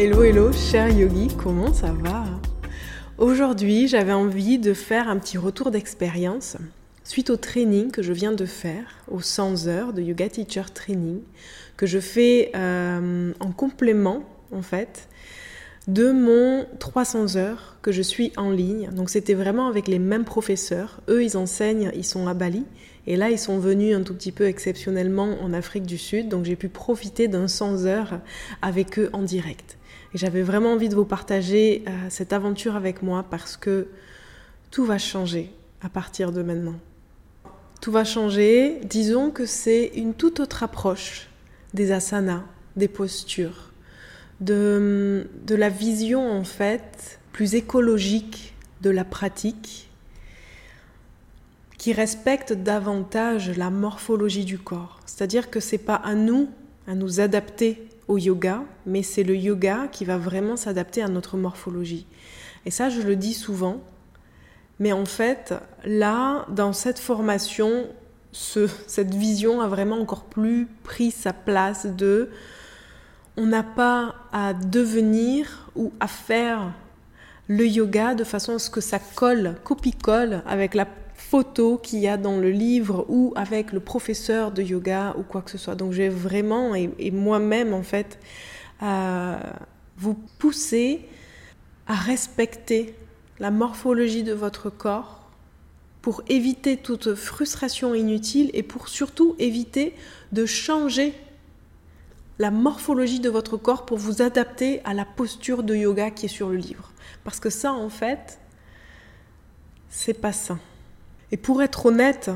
Hello, hello, cher yogi, comment ça va? Aujourd'hui, j'avais envie de faire un petit retour d'expérience suite au training que je viens de faire, aux 100 heures de Yoga Teacher Training, que je fais euh, en complément, en fait, de mon 300 heures que je suis en ligne. Donc c'était vraiment avec les mêmes professeurs. Eux, ils enseignent, ils sont à Bali. Et là, ils sont venus un tout petit peu exceptionnellement en Afrique du Sud. Donc j'ai pu profiter d'un 100 heures avec eux en direct. Et j'avais vraiment envie de vous partager euh, cette aventure avec moi parce que tout va changer à partir de maintenant. Tout va changer. Disons que c'est une toute autre approche des asanas, des postures, de, de la vision en fait plus écologique de la pratique qui respecte davantage la morphologie du corps. C'est-à-dire que c'est pas à nous à nous adapter au yoga, mais c'est le yoga qui va vraiment s'adapter à notre morphologie. Et ça, je le dis souvent, mais en fait, là, dans cette formation, ce, cette vision a vraiment encore plus pris sa place de on n'a pas à devenir ou à faire le yoga de façon à ce que ça colle, copie-colle avec la photo qu'il y a dans le livre ou avec le professeur de yoga ou quoi que ce soit. Donc j'ai vraiment, et, moi-même en fait, à vous pousser à respecter la morphologie de votre corps pour éviter toute frustration inutile et pour surtout éviter de changer la morphologie de votre corps pour vous adapter à la posture de yoga qui est sur le livre. Parce que ça, en fait, c'est pas sain. Et pour être honnête,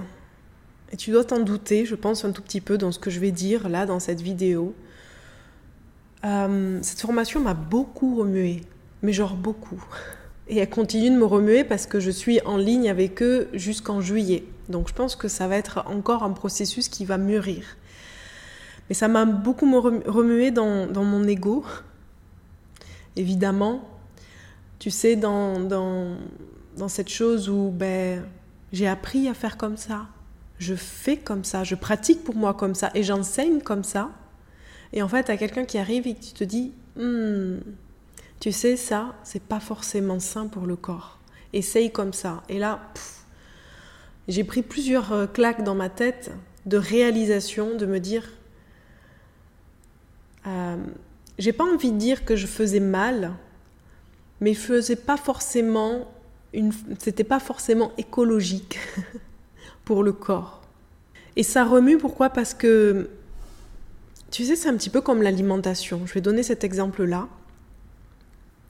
et tu dois t'en douter, je pense un tout petit peu dans ce que je vais dire là dans cette vidéo, euh, cette formation m'a beaucoup remué, mais genre beaucoup. Et elle continue de me remuer parce que je suis en ligne avec eux jusqu'en juillet. Donc je pense que ça va être encore un processus qui va mûrir. Mais ça m'a beaucoup remué dans, dans, mon ego. Évidemment, tu sais, dans, dans, dans cette chose où ben, j'ai appris à faire comme ça. Je fais comme ça. Je pratique pour moi comme ça. Et j'enseigne comme ça. Et en fait, à quelqu'un qui arrive et qui te dit hmm, Tu sais, ça, c'est pas forcément sain pour le corps. Essaye comme ça. Et là, j'ai pris plusieurs euh, claques dans ma tête de réalisation, de me dire euh, J'ai pas envie de dire que je faisais mal, mais je faisais pas forcément c'était pas forcément écologique pour le corps. Et ça remue pourquoi? Parce que tu sais, c'est un petit peu comme l'alimentation. Je vais donner cet exemple-là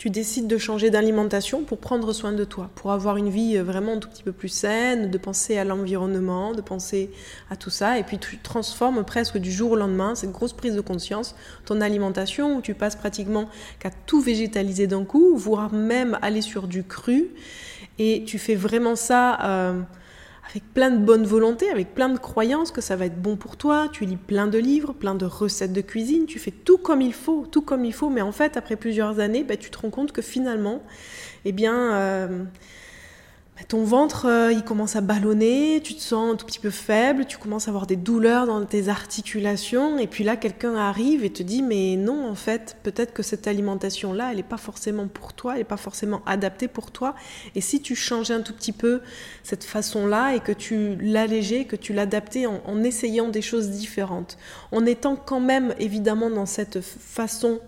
tu décides de changer d'alimentation pour prendre soin de toi, pour avoir une vie euh, vraiment un tout petit peu plus saine, de penser à l'environnement, de penser à tout ça, et puis tu transformes presque du jour au lendemain cette grosse prise de conscience, ton alimentation, où tu passes pratiquement qu'à tout végétaliser d'un coup, voire même aller sur du cru, et tu fais vraiment ça... Euh, avec plein de bonne volonté, avec plein de croyances que ça va être bon pour toi. Tu lis plein de livres, plein de recettes de cuisine, tu fais tout comme il faut, tout comme il faut. Mais en fait, après plusieurs années, bah, tu te rends compte que finalement, eh bien, euh, ton ventre, euh, il commence à ballonner, tu te sens un tout petit peu faible, tu commences à avoir des douleurs dans tes articulations, et puis là, quelqu'un arrive et te dit, mais non, en fait, peut-être que cette alimentation-là, elle n'est pas forcément pour toi, elle n'est pas forcément adaptée pour toi, et si tu changeais un tout petit peu cette façon-là, et que tu l'allégeais, que tu l'adaptais en essayant des choses différentes, en étant quand même, évidemment, dans cette façon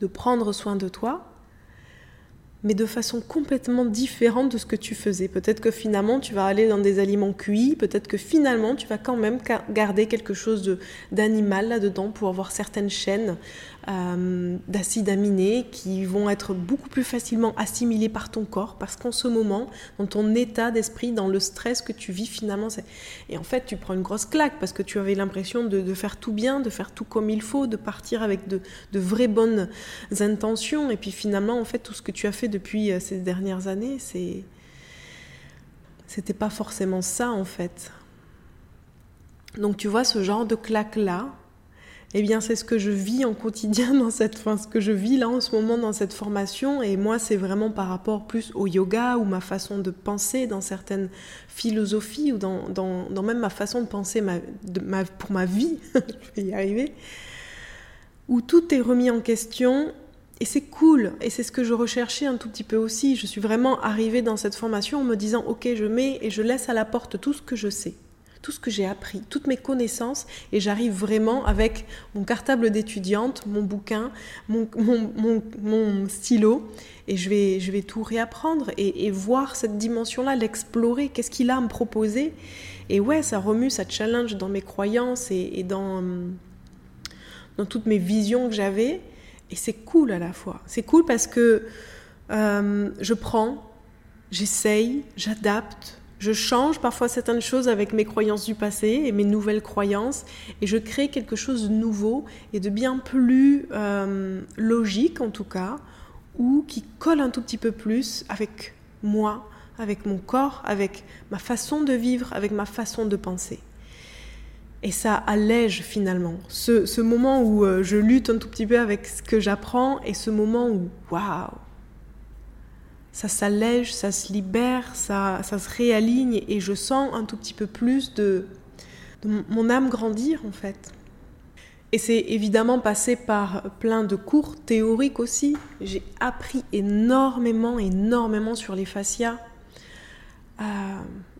de prendre soin de toi, mais de façon complètement différente de ce que tu faisais. Peut-être que finalement tu vas aller dans des aliments cuits, peut-être que finalement tu vas quand même garder quelque chose d'animal là-dedans pour avoir certaines chaînes euh, d'acides aminés qui vont être beaucoup plus facilement assimilés par ton corps parce qu'en ce moment, dans ton état d'esprit, dans le stress que tu vis finalement, et en fait tu prends une grosse claque parce que tu avais l'impression de, faire tout bien, de faire tout comme il faut, de partir avec de, de vraies bonnes intentions et puis finalement en fait tout ce que tu as fait depuis euh, ces dernières années, c'est c'était pas forcément ça en fait. Donc tu vois ce genre de claque là, eh bien c'est ce que je vis en quotidien dans cette, ce que je vis là en ce moment dans cette formation. Et moi, c'est vraiment par rapport plus au yoga ou ma façon de penser dans certaines philosophies ou dans, dans, même ma façon de penser pour ma vie, je vais y arriver, où tout est remis en question. Et c'est cool, et c'est ce que je recherchais un tout petit peu aussi. Je suis vraiment arrivée dans cette formation en me disant, ok, je mets et je laisse à la porte tout ce que je sais, tout ce que j'ai appris, toutes mes connaissances, et j'arrive vraiment avec mon cartable d'étudiante, mon bouquin, mon, stylo, et je vais, je vais tout réapprendre et, voir cette dimension-là, l'explorer, qu'est-ce qu'il a à me proposer. Et ouais, ça remue, ça challenge dans mes croyances et, et dans, toutes mes visions que j'avais. Et c'est cool à la fois. C'est cool parce que euh, je prends, j'essaye, j'adapte, je change parfois certaines choses avec mes croyances du passé et mes nouvelles croyances, et je crée quelque chose de nouveau et de bien plus euh, logique en tout cas, ou qui colle un tout petit peu plus avec moi, avec mon corps, avec ma façon de vivre, avec ma façon de penser. Et ça allège finalement. Ce, moment où euh, je lutte un tout petit peu avec ce que j'apprends et ce moment où, waouh, ça s'allège, ça se libère, ça, ça se réaligne et je sens un tout petit peu plus de, mon âme grandir en fait. Et c'est évidemment passé par plein de cours théoriques aussi. J'ai appris énormément, énormément sur les fascias. Euh,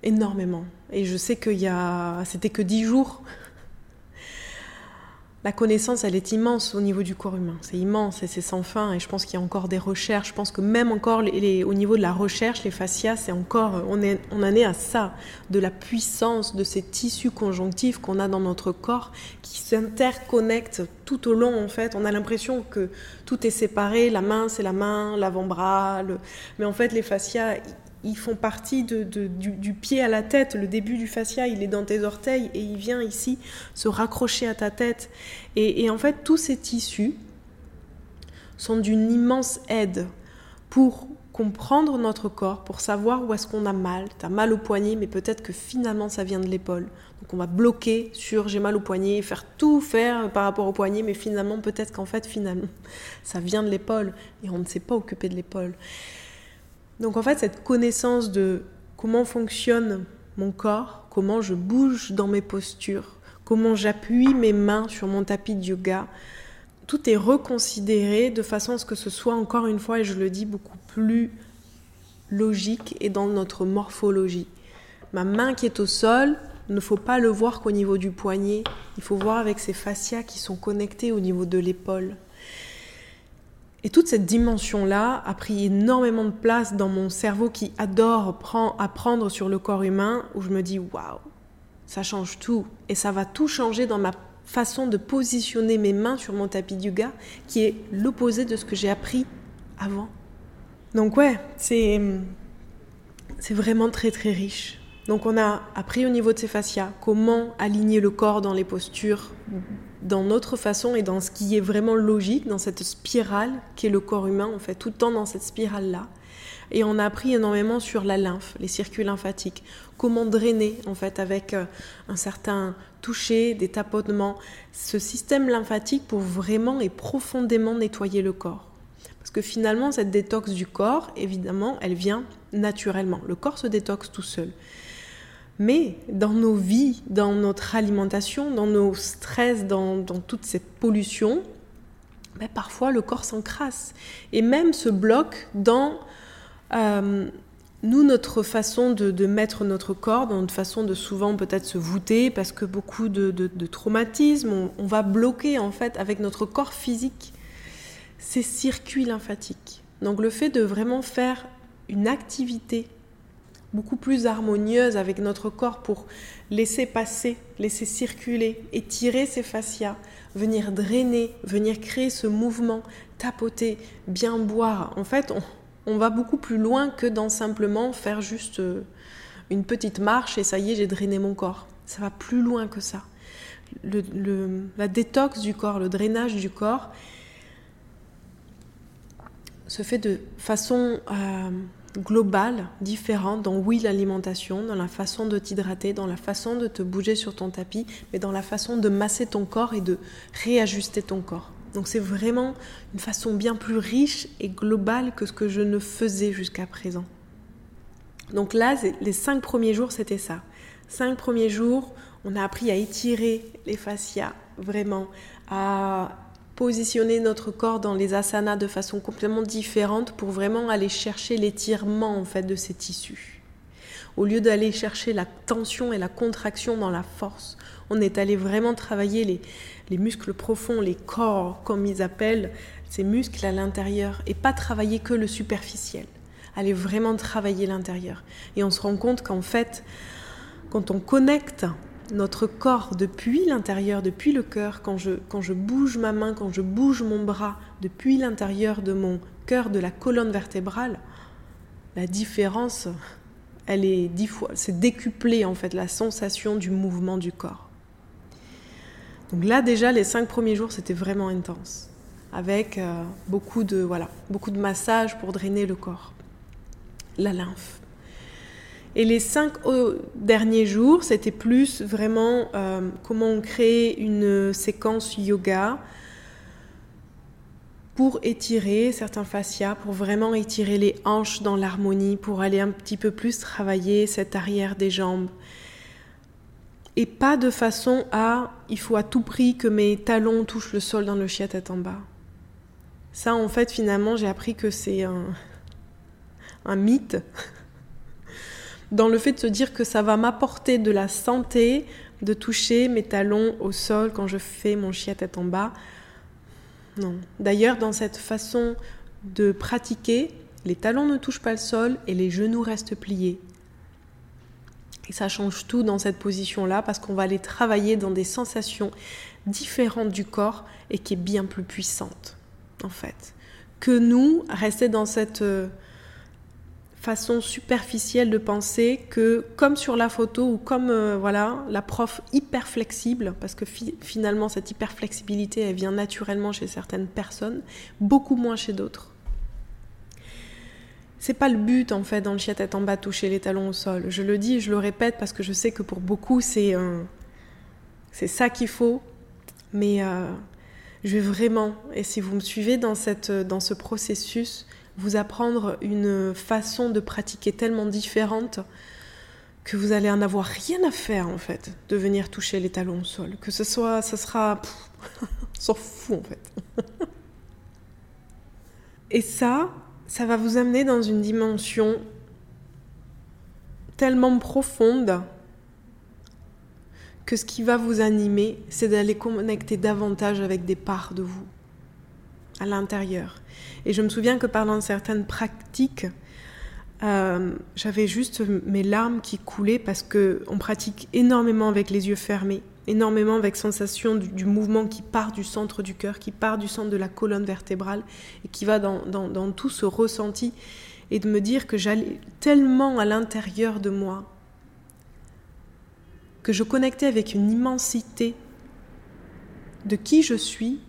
énormément. Et je sais qu'il y a, c'était que dix jours. La connaissance, elle est immense au niveau du corps humain. C'est immense et c'est sans fin. Et je pense qu'il y a encore des recherches. Je pense que même encore au niveau de la recherche, les fascias, c'est encore, on, est, on en est à ça, de la puissance de ces tissus conjonctifs qu'on a dans notre corps qui s'interconnectent tout au long. En fait, on a l'impression que tout est séparé. La main, c'est la main, l'avant-bras. Mais en fait, les fascias, ils font partie du, pied à la tête. Le début du fascia, il est dans tes orteils et il vient ici se raccrocher à ta tête. Et, en fait, tous ces tissus sont d'une immense aide pour comprendre notre corps, pour savoir où est-ce qu'on a mal. Tu as mal au poignet, mais peut-être que finalement ça vient de l'épaule. Donc on va bloquer sur j'ai mal au poignet, faire tout faire par rapport au poignet, mais finalement peut-être qu'en fait finalement ça vient de l'épaule et on ne s'est pas occupé de l'épaule. Donc en fait, cette connaissance de comment fonctionne mon corps, comment je bouge dans mes postures, comment j'appuie mes mains sur mon tapis de yoga, tout est reconsidéré de façon à ce que ce soit encore une fois, et je le dis, beaucoup plus logique et dans notre morphologie. Ma main qui est au sol, ne faut pas le voir qu'au niveau du poignet, il faut voir avec ces fascias qui sont connectés au niveau de l'épaule. Et toute cette dimension-là a pris énormément de place dans mon cerveau qui adore apprendre sur le corps humain, où je me dis waouh, ça change tout. Et ça va tout changer dans ma façon de positionner mes mains sur mon tapis de yoga, qui est l'opposé de ce que j'ai appris avant. Donc ouais, c'est c'est vraiment très très riche. Donc on a appris au niveau de ces fascias comment aligner le corps dans les postures dans notre façon et dans ce qui est vraiment logique, dans cette spirale qui est le corps humain, on fait tout le temps dans cette spirale-là. Et on a appris énormément sur la lymphe, les circuits lymphatiques, comment drainer en fait avec euh, un certain toucher, des tapotements, ce système lymphatique pour vraiment et profondément nettoyer le corps. Parce que finalement, cette détox du corps, évidemment, elle vient naturellement. Le corps se détoxe tout seul. Mais dans nos vies, dans notre alimentation, dans nos stress, dans, toutes ces pollutions, ben, parfois le corps s'encrasse et même se bloque dans euh, nous, notre façon de, mettre notre corps, dans notre façon de souvent peut-être se voûter, parce que beaucoup de, traumatismes, on, va bloquer en fait avec notre corps physique ces circuits lymphatiques. Donc le fait de vraiment faire une activité beaucoup plus harmonieuse avec notre corps pour laisser passer, laisser circuler, étirer ses fascias, venir drainer, venir créer ce mouvement, tapoter, bien boire. En fait, on, va beaucoup plus loin que dans simplement faire juste euh, une petite marche et ça y est, j'ai drainé mon corps. Ça va plus loin que ça. la détox du corps, le drainage du corps se fait de façon euh, globale, différente dans oui l'alimentation, dans la façon de t'hydrater, dans la façon de te bouger sur ton tapis, mais dans la façon de masser ton corps et de réajuster ton corps. Donc c'est vraiment une façon bien plus riche et globale que ce que je ne faisais jusqu'à présent. Donc là, les cinq premiers jours, c'était ça. Cinq premiers jours, on a appris à étirer les fascias, vraiment, à positionner notre corps dans les asanas de façon complètement différente pour vraiment aller chercher l'étirement en fait de ces tissus. Au lieu d'aller chercher la tension et la contraction dans la force, on est allé vraiment travailler les, les muscles profonds, les corps comme ils appellent ces muscles à l'intérieur et pas travailler que le superficiel. Aller vraiment travailler l'intérieur. Et on se rend compte qu'en fait, quand on connecte notre corps depuis l'intérieur, depuis le cœur, quand je, quand je bouge ma main, quand je bouge mon bras depuis l'intérieur de mon cœur, de la colonne vertébrale, la différence, elle est dix fois, c'est décuplé en fait la sensation du mouvement du corps. Donc là déjà, les cinq premiers jours, c'était vraiment intense, avec euh, beaucoup de voilà, beaucoup de massages pour drainer le corps, la lymphe. Et les cinq derniers jours, c'était plus vraiment euh, comment on crée une séquence yoga pour étirer certains fascias, pour vraiment étirer les hanches dans l'harmonie, pour aller un petit peu plus travailler cette arrière des jambes. Et pas de façon à il faut à tout prix que mes talons touchent le sol dans le chien tête en bas. Ça, en fait, finalement, j'ai appris que c'est un mythe dans le fait de se dire que ça va m'apporter de la santé de toucher mes talons au sol quand je fais mon chien tête en bas. Non. D'ailleurs, dans cette façon de pratiquer, les talons ne touchent pas le sol et les genoux restent pliés. Et ça change tout dans cette position-là parce qu'on va aller travailler dans des sensations différentes du corps et qui est bien plus puissante, en fait. Que nous, rester dans cette euh, façon superficielle de penser que comme sur la photo ou comme euh, voilà la prof hyper flexible parce que finalement cette hyper flexibilité elle vient naturellement chez certaines personnes beaucoup moins chez d'autres. C'est pas le but en fait dans le chien tête en bas toucher les talons au sol. Je le dis je le répète parce que je sais que pour beaucoup c'est c'est ça qu'il faut. Mais euh, je vais vraiment et si vous me suivez dans cette dans ce processus vous apprendre une façon de pratiquer tellement différente que vous allez en avoir rien à faire en fait de venir toucher les talons au sol. Que ce soit, ça sera, on s'en fout en fait. Et ça, ça va vous amener dans une dimension tellement profonde que ce qui va vous animer, c'est d'aller connecter davantage avec des parts de vous à l'intérieur. Et je me souviens que pendant certaines pratiques, euh, j'avais juste mes larmes qui coulaient parce que on pratique énormément avec les yeux fermés, énormément avec sensation du, mouvement qui part du centre du cœur, qui part du centre de la colonne vertébrale et qui va dans tout ce ressenti et de me dire que j'allais tellement à l'intérieur de moi que je connectais avec une immensité de qui je suis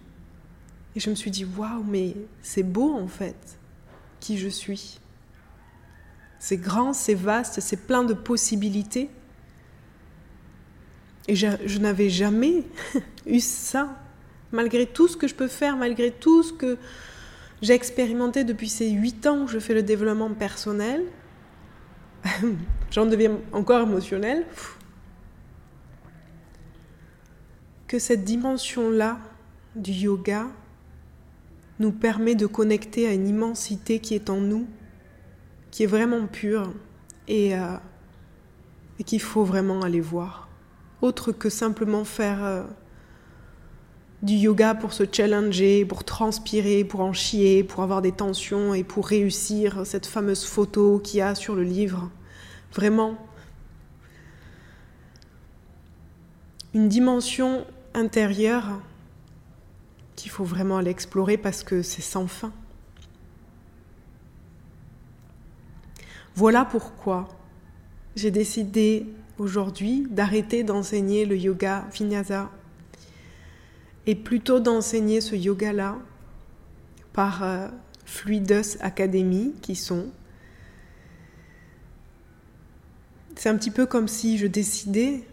et je me suis dit, waouh, mais c'est beau en fait, qui je suis. C'est grand, c'est vaste, c'est plein de possibilités. Et je, n'avais jamais eu ça, malgré tout ce que je peux faire, malgré tout ce que j'ai expérimenté depuis ces huit ans où je fais le développement personnel. J'en deviens encore émotionnelle. Que cette dimension-là du yoga, nous permet de connecter à une immensité qui est en nous, qui est vraiment pure et, euh, qu'il faut vraiment aller voir. Autre que simplement faire euh, du yoga pour se challenger, pour transpirer, pour en chier, pour avoir des tensions et pour réussir cette fameuse photo qu'il y a sur le livre. Vraiment. Une dimension intérieure qu'il faut vraiment l'explorer parce que c'est sans fin. Voilà pourquoi j'ai décidé aujourd'hui d'arrêter d'enseigner le yoga vinyasa et plutôt d'enseigner ce yoga-là par euh, Fluidus Academy qui sont. C'est un petit peu comme si je décidais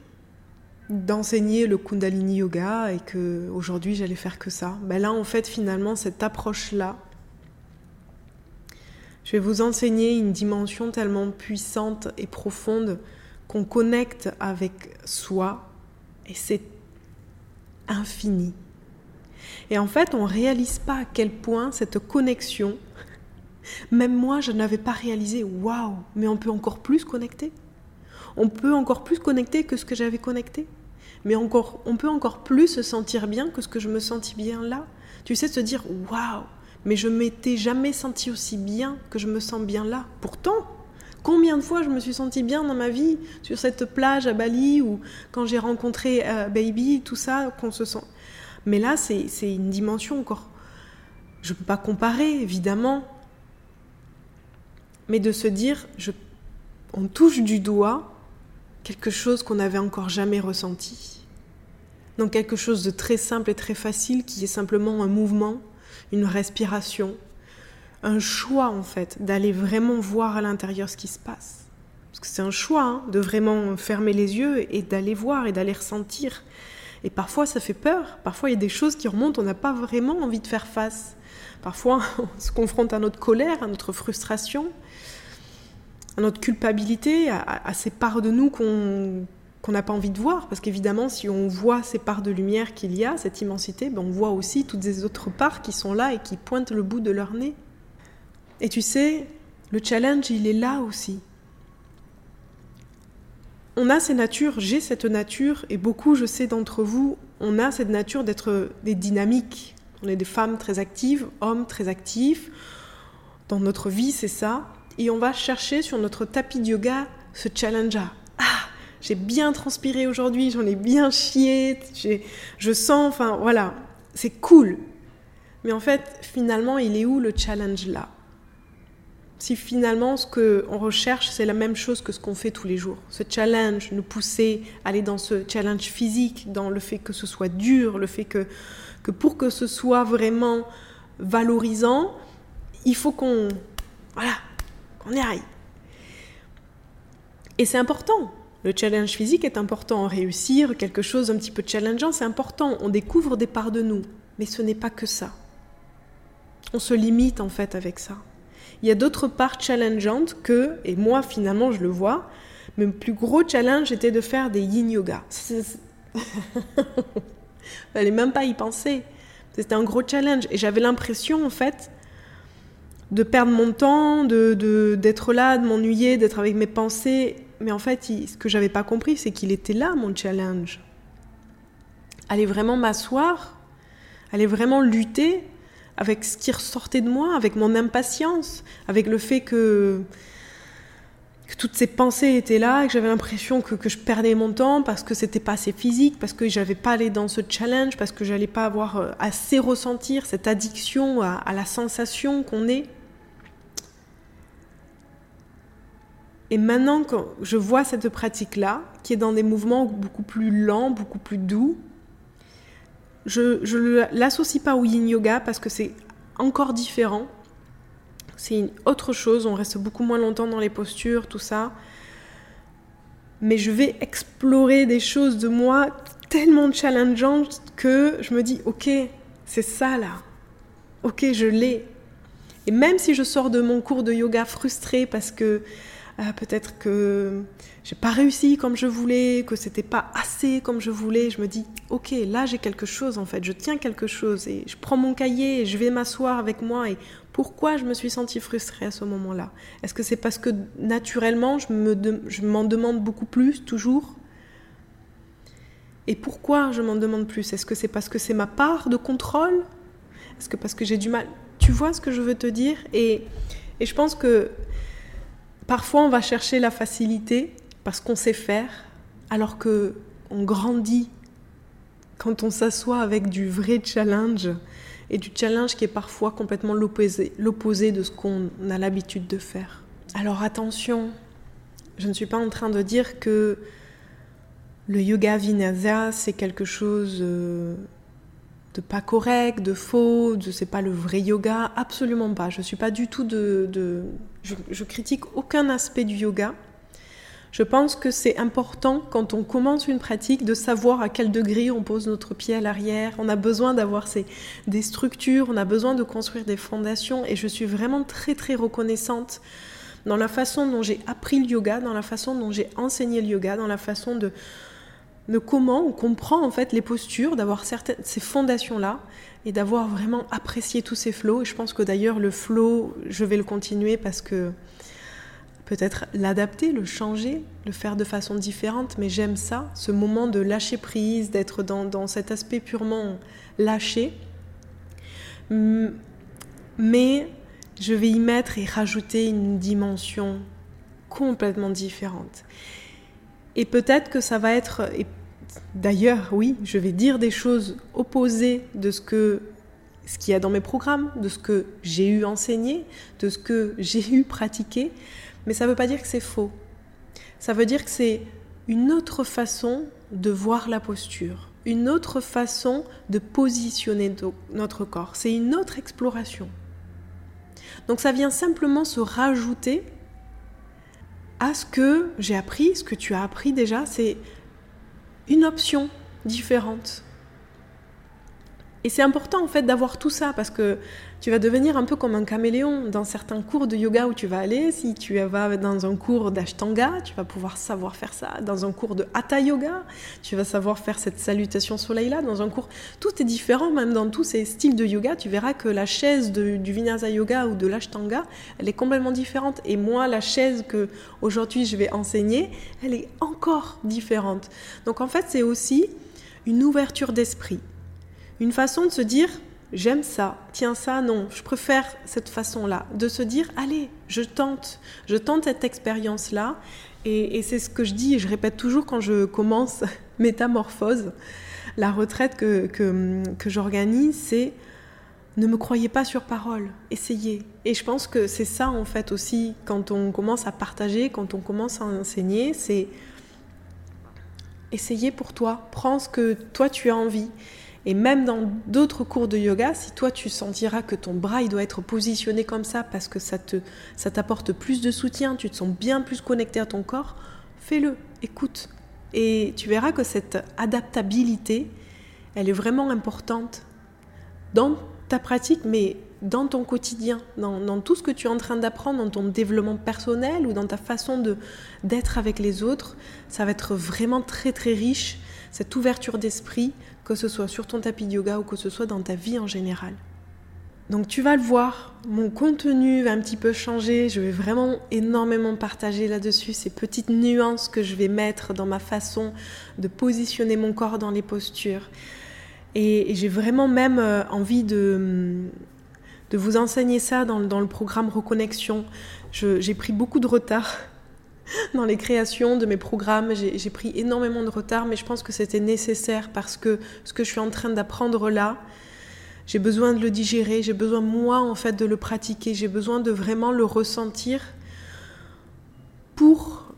d'enseigner le Kundalini Yoga et que aujourd'hui j'allais faire que ça. Ben là, en fait, finalement, cette approche-là, je vais vous enseigner une dimension tellement puissante et profonde qu'on connecte avec soi et c'est infini. Et en fait, on ne réalise pas à quel point cette connexion, même moi, je n'avais pas réalisé, waouh, mais on peut encore plus connecter. On peut encore plus connecter que ce que j'avais connecté. Mais encore, on peut encore plus se sentir bien que ce que je me sentis bien là. Tu sais, se dire, waouh, mais je m'étais jamais senti aussi bien que je me sens bien là. Pourtant, combien de fois je me suis sentie bien dans ma vie sur cette plage à Bali ou quand j'ai rencontré euh, Baby, tout ça, qu'on se sent. Mais là, c'est une dimension encore. Je ne peux pas comparer, évidemment. Mais de se dire, je, on touche du doigt quelque chose qu'on n'avait encore jamais ressenti. Donc quelque chose de très simple et très facile qui est simplement un mouvement, une respiration, un choix en fait d'aller vraiment voir à l'intérieur ce qui se passe. Parce que c'est un choix hein, de vraiment fermer les yeux et d'aller voir et d'aller ressentir. Et parfois ça fait peur, parfois il y a des choses qui remontent, on n'a pas vraiment envie de faire face. Parfois on se confronte à notre colère, à notre frustration, à notre culpabilité, à, ces parts de nous qu'on n'a pas envie de voir, parce qu'évidemment, si on voit ces parts de lumière qu'il y a, cette immensité, ben on voit aussi toutes ces autres parts qui sont là et qui pointent le bout de leur nez. Et tu sais, le challenge, il est là aussi. On a ces natures, j'ai cette nature, et beaucoup, je sais, d'entre vous, on a cette nature d'être des dynamiques. On est des femmes très actives, hommes très actifs. Dans notre vie, c'est ça. Et on va chercher sur notre tapis de yoga ce challenge-là. J'ai bien transpiré aujourd'hui, j'en ai bien chié, je sens, enfin voilà, c'est cool. Mais en fait, finalement, il est où le challenge là Si finalement ce qu'on recherche, c'est la même chose que ce qu'on fait tous les jours, ce challenge, nous pousser, aller dans ce challenge physique, dans le fait que ce soit dur, le fait que, que pour que ce soit vraiment valorisant, il faut qu'on voilà, qu'on y aille. Et c'est important, le challenge physique est important. Réussir quelque chose un petit peu challengeant, c'est important. On découvre des parts de nous. Mais ce n'est pas que ça. On se limite en fait avec ça. Il y a d'autres parts challengeantes que, et moi finalement je le vois, mon plus gros challenge était de faire des yin yoga. Fallait même pas y penser. C'était un gros challenge. Et j'avais l'impression en fait de perdre mon temps, d'être de, d'être là, de m'ennuyer, d'être avec mes pensées. Mais en fait, ce que j'avais pas compris, c'est qu'il était là, mon challenge. Aller vraiment m'asseoir, aller vraiment lutter avec ce qui ressortait de moi, avec mon impatience, avec le fait que, toutes ces pensées étaient là, que j'avais l'impression que, je perdais mon temps parce que c'était pas assez physique, parce que j'avais pas allé dans ce challenge, parce que j'allais pas avoir euh, assez ressentir cette addiction à la sensation qu'on est. Et maintenant, quand je vois cette pratique-là, qui est dans des mouvements beaucoup plus lents, beaucoup plus doux, je ne l'associe pas au yin yoga parce que c'est encore différent. C'est une autre chose, on reste beaucoup moins longtemps dans les postures, tout ça. Mais je vais explorer des choses de moi tellement challengeantes que je me dis, ok, c'est ça là. Ok, je l'ai. Et même si je sors de mon cours de yoga frustrée parce que ah, peut-être que j'ai pas réussi comme je voulais, que c'était pas assez comme je voulais. Je me dis, ok, là j'ai quelque chose en fait, je tiens quelque chose et je prends mon cahier et je vais m'asseoir avec moi. Et pourquoi je me suis sentie frustrée à ce moment-là? Est-ce que c'est parce que naturellement je m'en je demande beaucoup plus toujours? Et pourquoi je m'en demande plus? Est-ce que c'est parce que c'est ma part de contrôle? Est-ce que parce que j'ai du mal Tu vois ce que je veux te dire et, et je pense que Parfois, on va chercher la facilité parce qu'on sait faire, alors que on grandit quand on s'assoit avec du vrai challenge et du challenge qui est parfois complètement l'opposé de ce qu'on a l'habitude de faire. Alors attention, je ne suis pas en train de dire que le yoga vinyasa c'est quelque chose euh, de pas correct, de faux, de c'est pas le vrai yoga, absolument pas. Je suis pas du tout de, de je, je, critique aucun aspect du yoga. Je pense que c'est important quand on commence une pratique de savoir à quel degré on pose notre pied à l'arrière. On a besoin d'avoir des structures, on a besoin de construire des fondations et je suis vraiment très très reconnaissante dans la façon dont j'ai appris le yoga, dans la façon dont j'ai enseigné le yoga, dans la façon de de comment on comprend en fait les postures, d'avoir certaines ces fondations là et d'avoir vraiment apprécié tous ces flots. Et je pense que d'ailleurs le flow, je vais le continuer parce que peut-être l'adapter, le changer, le faire de façon différente, mais j'aime ça, ce moment de lâcher prise, d'être dans, dans, cet aspect purement lâché. Mais je vais y mettre et rajouter une dimension complètement différente. Et peut-être que ça va être, et d'ailleurs oui, je vais dire des choses opposées de ce que ce qu'il y a dans mes programmes, de ce que j'ai eu enseigné, de ce que j'ai eu pratiqué, mais ça ne veut pas dire que c'est faux. Ça veut dire que c'est une autre façon de voir la posture, une autre façon de positionner notre corps. C'est une autre exploration. Donc ça vient simplement se rajouter à ce que j'ai appris, ce que tu as appris déjà, c'est une option différente. Et c'est important en fait d'avoir tout ça parce que tu vas devenir un peu comme un caméléon dans certains cours de yoga où tu vas aller. Si tu vas dans un cours d'ashtanga, tu vas pouvoir savoir faire ça. Dans un cours de hatha yoga, tu vas savoir faire cette salutation soleil là. Dans un cours, tout est différent même dans tous ces styles de yoga. Tu verras que la chaise du vinyasa yoga ou de l'ashtanga, elle est complètement différente. Et moi, la chaise que aujourd'hui je vais enseigner, elle est encore différente. Donc en fait, c'est aussi une ouverture d'esprit une façon de se dire j'aime ça, tiens ça, non, je préfère cette façon-là, de se dire allez, je tente, je tente cette expérience-là. Et, c'est ce que je dis et je répète toujours quand je commence métamorphose. La retraite que, que, j'organise, c'est ne me croyez pas sur parole, essayez. Et je pense que c'est ça en fait aussi quand on commence à partager, quand on commence à enseigner, c'est essayer pour toi, prends ce que toi tu as envie. Et même dans d'autres cours de yoga, si toi tu sentiras que ton bras il doit être positionné comme ça parce que ça te ça t'apporte plus de soutien, tu te sens bien plus connecté à ton corps, fais-le, écoute. Et tu verras que cette adaptabilité, elle est vraiment importante dans ta pratique, mais dans ton quotidien, dans, tout ce que tu es en train d'apprendre, dans ton développement personnel ou dans ta façon d'être avec les autres, ça va être vraiment très très riche, cette ouverture d'esprit, que ce soit sur ton tapis de yoga ou que ce soit dans ta vie en général. Donc tu vas le voir, mon contenu va un petit peu changer, je vais vraiment énormément partager là-dessus ces petites nuances que je vais mettre dans ma façon de positionner mon corps dans les postures. Et, j'ai vraiment même euh, envie de, vous enseigner ça dans, dans le programme Reconnexion. J'ai pris beaucoup de retard dans les créations de mes programmes. J'ai pris énormément de retard, mais je pense que c'était nécessaire parce que ce que je suis en train d'apprendre là, j'ai besoin de le digérer, j'ai besoin moi en fait de le pratiquer, j'ai besoin de vraiment le ressentir pour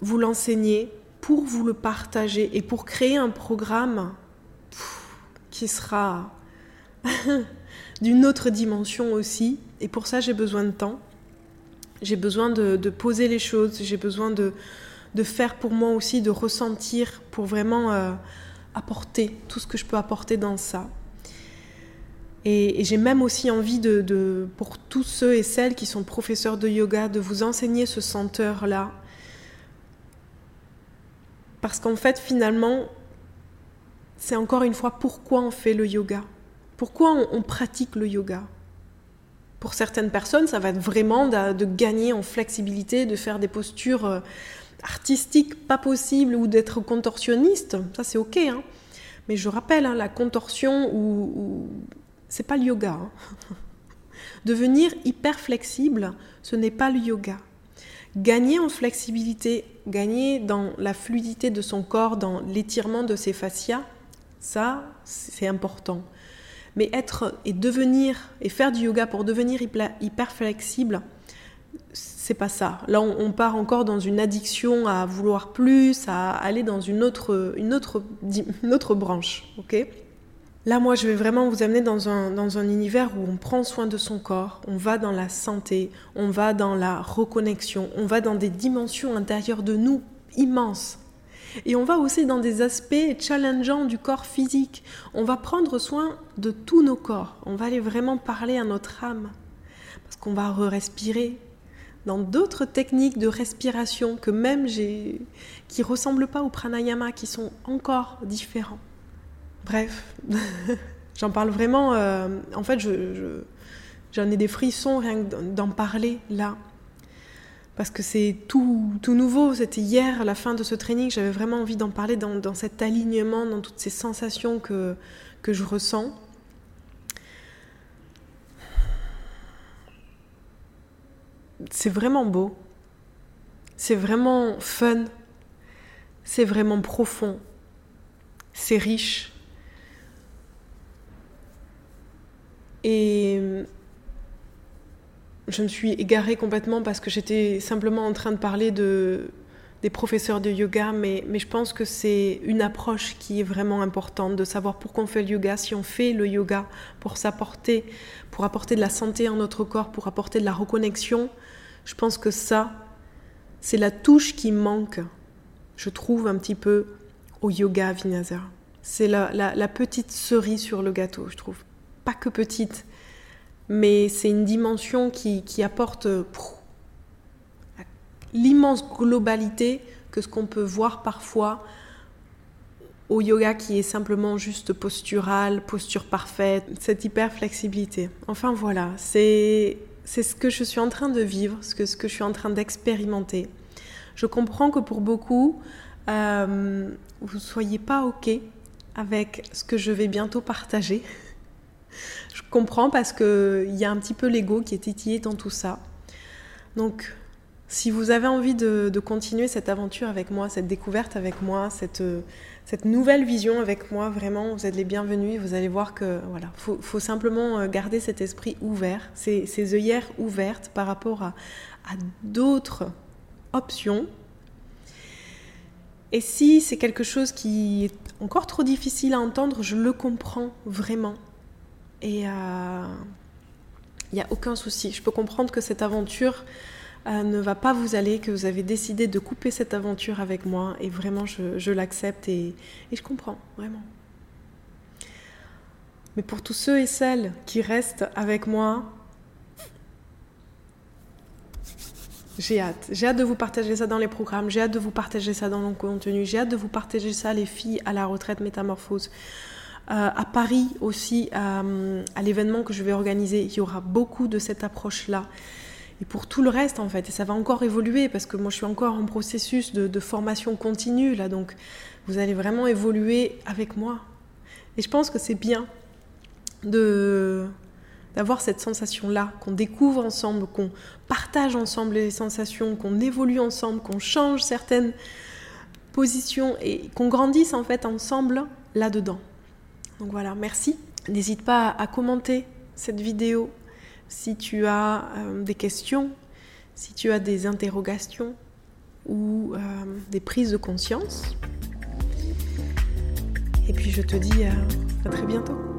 vous l'enseigner, pour vous le partager et pour créer un programme qui sera d'une autre dimension aussi. Et pour ça, j'ai besoin de temps. J'ai besoin de, poser les choses, j'ai besoin de, faire pour moi aussi, de ressentir pour vraiment euh, apporter tout ce que je peux apporter dans ça. Et, j'ai même aussi envie de, pour tous ceux et celles qui sont professeurs de yoga, de vous enseigner ce senteur-là. Parce qu'en fait, finalement, c'est encore une fois pourquoi on fait le yoga. Pourquoi on pratique le yoga? Pour certaines personnes, ça va être vraiment de, gagner en flexibilité, de faire des postures euh, artistiques pas possibles ou d'être contorsionniste. Ça, c'est OK. Hein. Mais je rappelle, hein, la contorsion, ou, c'est pas le yoga. Hein. Devenir hyper flexible, ce n'est pas le yoga. Gagner en flexibilité, gagner dans la fluidité de son corps, dans l'étirement de ses fascias, ça, c'est important. Mais être et devenir et faire du yoga pour devenir hyper flexible, c'est pas ça. Là, on, part encore dans une addiction à vouloir plus, à aller dans une autre, une autre, une autre branche. Là, moi, je vais vraiment vous amener dans un, dans un univers où on prend soin de son corps, on va dans la santé, on va dans la reconnexion, on va dans des dimensions intérieures de nous immenses. Et on va aussi dans des aspects challengeants du corps physique. On va prendre soin de tous nos corps. On va aller vraiment parler à notre âme. Parce qu'on va re-respirer. dans d'autres techniques de respiration que même j'ai, qui ressemblent pas au pranayama, qui sont encore différents. Bref, j'en parle vraiment. Euh, en fait, je, j'en ai des frissons rien que d'en parler là. Parce que c'est tout, tout nouveau. C'était hier, la fin de ce training, j'avais vraiment envie d'en parler dans, dans, cet alignement, dans toutes ces sensations que, que je ressens. c'est vraiment beau. C'est vraiment fun. C'est vraiment profond. C'est riche. Et je me suis égarée complètement parce que j'étais simplement en train de parler de, des professeurs de yoga, mais, mais je pense que c'est une approche qui est vraiment importante, de savoir pourquoi on fait le yoga, si on fait le yoga pour s'apporter, pour apporter de la santé en notre corps, pour apporter de la reconnexion, je pense que ça, c'est la touche qui manque, je trouve, un petit peu au yoga vinyasa. C'est la, petite cerise sur le gâteau, je trouve. Pas que petite, mais c'est une dimension qui, apporte l'immense globalité que ce qu'on peut voir parfois au yoga qui est simplement juste postural, posture parfaite, cette hyper flexibilité. Enfin voilà, c'est ce que je suis en train de vivre, ce que, ce que je suis en train d'expérimenter. Je comprends que pour beaucoup, euh, vous ne soyez pas OK avec ce que je vais bientôt partager. Je comprends parce qu'il y a un petit peu l'ego qui est titillé dans tout ça. Donc, si vous avez envie de, continuer cette aventure avec moi, cette découverte avec moi, cette, nouvelle vision avec moi, vraiment, vous êtes les bienvenus. Vous allez voir que voilà, faut, faut simplement euh, garder cet esprit ouvert, ces, œillères ouvertes par rapport à d'autres options. Et si c'est quelque chose qui est encore trop difficile à entendre, je le comprends vraiment. Et euh, il n'y a aucun souci. Je peux comprendre que cette aventure euh, ne va pas vous aller, que vous avez décidé de couper cette aventure avec moi. Et vraiment, je, l'accepte et, je comprends, vraiment. Mais pour tous ceux et celles qui restent avec moi, j'ai hâte. J'ai hâte de vous partager ça dans les programmes, j'ai hâte de vous partager ça dans mon contenu, j'ai hâte de vous partager ça, les filles à la retraite métamorphose. Euh, à Paris aussi, euh, à l'événement que je vais organiser, il y aura beaucoup de cette approche-là et pour tout le reste en fait. Et ça va encore évoluer parce que moi je suis encore en processus de, formation continue là, donc vous allez vraiment évoluer avec moi. Et je pense que c'est bien de d'avoir cette sensation-là, qu'on découvre ensemble, qu'on partage ensemble les sensations, qu'on évolue ensemble, qu'on change certaines positions et qu'on grandisse en fait ensemble là-dedans. Donc voilà, merci. N'hésite pas à commenter cette vidéo si tu as euh, des questions, si tu as des interrogations ou euh, des prises de conscience. Et puis je te dis à très bientôt.